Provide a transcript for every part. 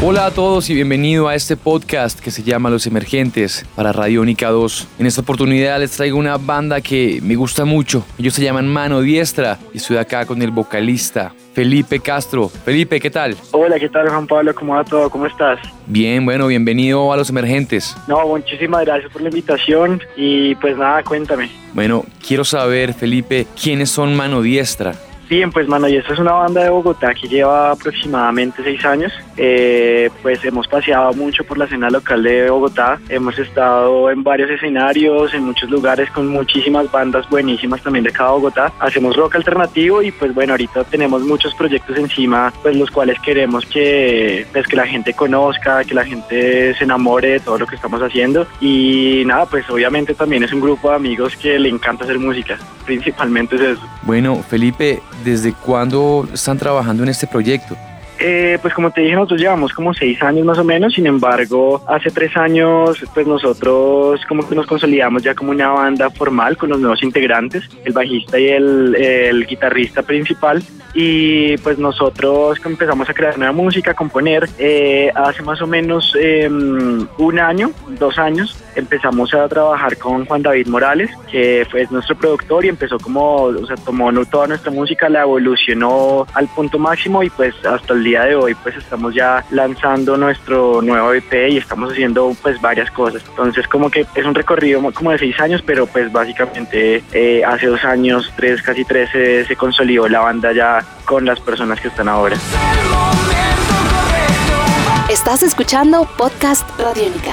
Hola a todos y bienvenido a este podcast que se llama Los Emergentes para Radiónica 2. En esta oportunidad les traigo una banda que me gusta mucho. Ellos se llaman Mano Diestra y estoy acá con el vocalista Felipe Castro. Felipe, ¿qué tal? Hola, ¿qué tal Juan Pablo? ¿Cómo va todo? ¿Cómo estás? Bien, bueno, bienvenido a Los Emergentes. No, muchísimas gracias por la invitación y pues nada, cuéntame. Bueno, quiero saber, Felipe, ¿quiénes son Mano Diestra? Bien, pues Mano, y esta es una banda de Bogotá que lleva aproximadamente seis años. Eh, pues hemos paseado mucho por la escena local de Bogotá. Hemos estado en varios escenarios, en muchos lugares con muchísimas bandas buenísimas también de cada Bogotá. Hacemos rock alternativo y pues bueno, ahorita tenemos muchos proyectos encima, pues los cuales queremos que, pues, que la gente conozca, que la gente se enamore de todo lo que estamos haciendo. Y nada, pues obviamente también es un grupo de amigos que le encanta hacer música. Principalmente es eso. Bueno, Felipe, ¿desde cuándo están trabajando en este proyecto? Eh, pues como te dije, nosotros llevamos como seis años más o menos, sin embargo, hace tres años, pues nosotros como que nos consolidamos ya como una banda formal con los nuevos integrantes, el bajista y el, guitarrista principal, y pues nosotros empezamos a crear nueva música, componer, eh, hace más o menos eh, un año, dos años, empezamos a trabajar con Juan David Morales, que fue nuestro productor y empezó como, o sea, tomó toda nuestra música, la evolucionó al punto máximo y pues hasta el día de hoy pues estamos ya lanzando nuestro nuevo EP y estamos haciendo pues varias cosas. Entonces como que es un recorrido como de seis años, pero pues básicamente eh, hace dos años, tres, casi tres, se, se consolidó la banda ya con las personas que están ahora. Estás escuchando Podcast Radiónica.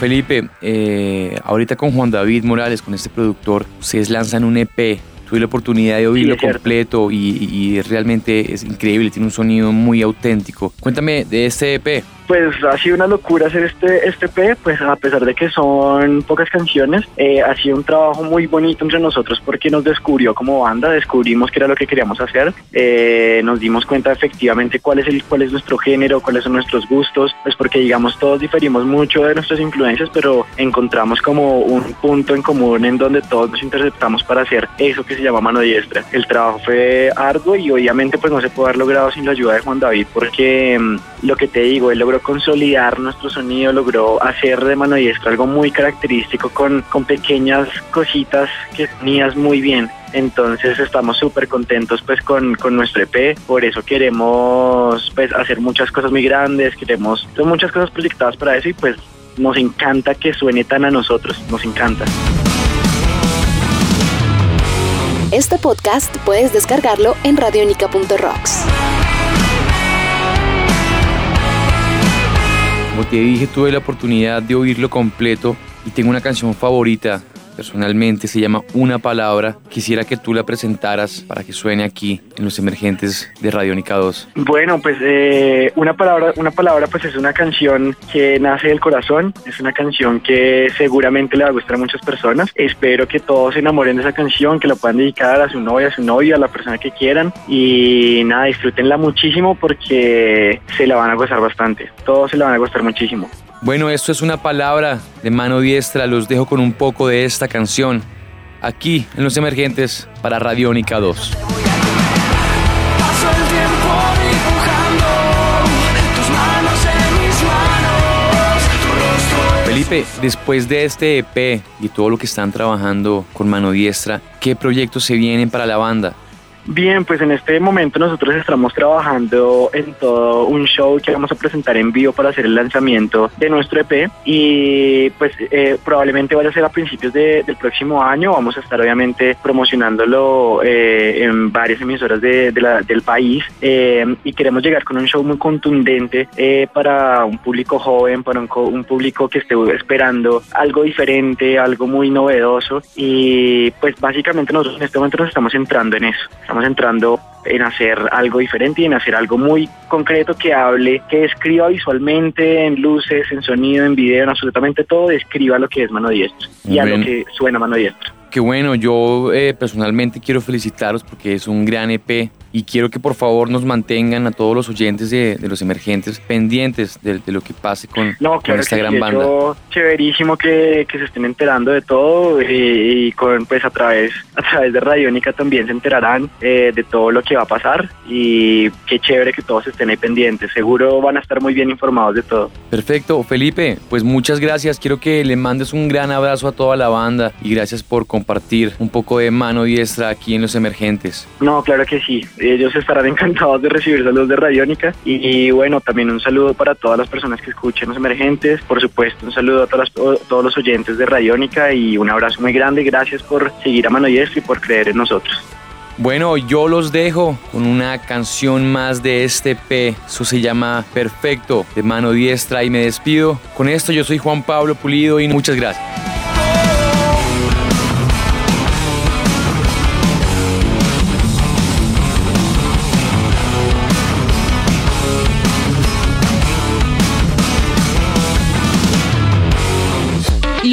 Felipe, eh, ahorita con Juan David Morales, con este productor, ustedes lanzan un EP. Tuve la oportunidad de oírlo cierto. completo y, y realmente es increíble, tiene un sonido muy auténtico. Cuéntame de este EP. Pues ha sido una locura hacer este, este EP, pues a pesar de que son pocas canciones, eh, ha sido un trabajo muy bonito entre nosotros porque nos descubrió como banda, descubrimos qué era lo que queríamos hacer, eh, nos dimos cuenta efectivamente cuál es, el, cuál es nuestro género, cuáles son nuestros gustos, pues porque digamos todos diferimos mucho de nuestras influencias, pero encontramos como un punto en común en donde todos nos interceptamos para hacer eso que se llama mano diestra. El trabajo fue arduo y obviamente pues no se puede haber logrado sin la ayuda de Juan David porque mm, lo que te digo, él logró consolidar nuestro sonido, logró hacer de mano diestra algo muy característico con, con pequeñas cositas que tenías muy bien. Entonces estamos súper contentos pues con, con nuestro EP, por eso queremos pues hacer muchas cosas muy grandes, queremos, son muchas cosas proyectadas para eso y pues nos encanta que suene tan a nosotros, nos encanta. Este podcast puedes descargarlo en radionica.rocks. Como te dije, tuve la oportunidad de oírlo completo y tengo una canción favorita personalmente, se llama Una Palabra. Quisiera que tú la presentaras para que suene aquí en los emergentes de Radiónica 2. Bueno, pues eh, una palabra, una palabra, pues es una canción que nace del corazón, es una canción que seguramente le va a gustar a muchas personas. Espero que todos se enamoren de esa canción, que la puedan dedicar a su novia, a su novio, a la persona que quieran y nada, disfrútenla muchísimo porque se la van a gozar bastante. Todos se la van a gustar muchísimo. Bueno, esto es una palabra de mano diestra, los dejo con un poco de esta canción aquí en Los Emergentes para Radiónica 2. Paso el tiempo dibujando tus manos en mis manos, tu rostro Felipe, después de este EP y todo lo que están trabajando con mano diestra, ¿qué proyectos se vienen para la banda? Bien, pues en este momento nosotros estamos trabajando en todo un show que vamos a presentar en vivo para hacer el lanzamiento de nuestro EP y pues eh, probablemente vaya a ser a principios de- del próximo año. Vamos a estar obviamente promocionándolo eh, en varias emisoras de- la- del país eh, y queremos llegar con un show muy contundente eh, para un público joven, para un, un público que esté esperando algo diferente, algo muy novedoso y pues básicamente nosotros en este momento nos estamos centrando en eso. Estamos entrando en hacer algo diferente y en hacer algo muy concreto que hable, que describa visualmente, en luces, en sonido, en video, en absolutamente todo, describa lo que es mano diestra y a lo que suena mano diestra. Qué bueno, yo eh, personalmente quiero felicitaros porque es un gran EP y quiero que por favor nos mantengan a todos los oyentes de, de los emergentes pendientes de, de, lo que pase con, no, con claro esta que gran sí, banda. chéverísimo que, que se estén enterando de todo eh, y con pues a través a través de Radiónica también se enterarán eh, de todo lo que va a pasar y qué chévere que todos estén ahí pendientes. Seguro van a estar muy bien informados de todo. Perfecto, Felipe, pues muchas gracias. Quiero que le mandes un gran abrazo a toda la banda y gracias por compartir un poco de mano diestra aquí en Los Emergentes. No, claro que sí. Ellos estarán encantados de recibir saludos de Radiónica y, bueno, también un saludo para todas las personas que escuchen Los Emergentes. Por supuesto, un saludo a todos los oyentes de Radiónica y un abrazo muy grande. Gracias por seguir a mano diestra y por creer en nosotros. Bueno, yo los dejo con una canción más de este P. Eso se llama Perfecto de mano diestra y me despido. Con esto yo soy Juan Pablo Pulido y muchas gracias.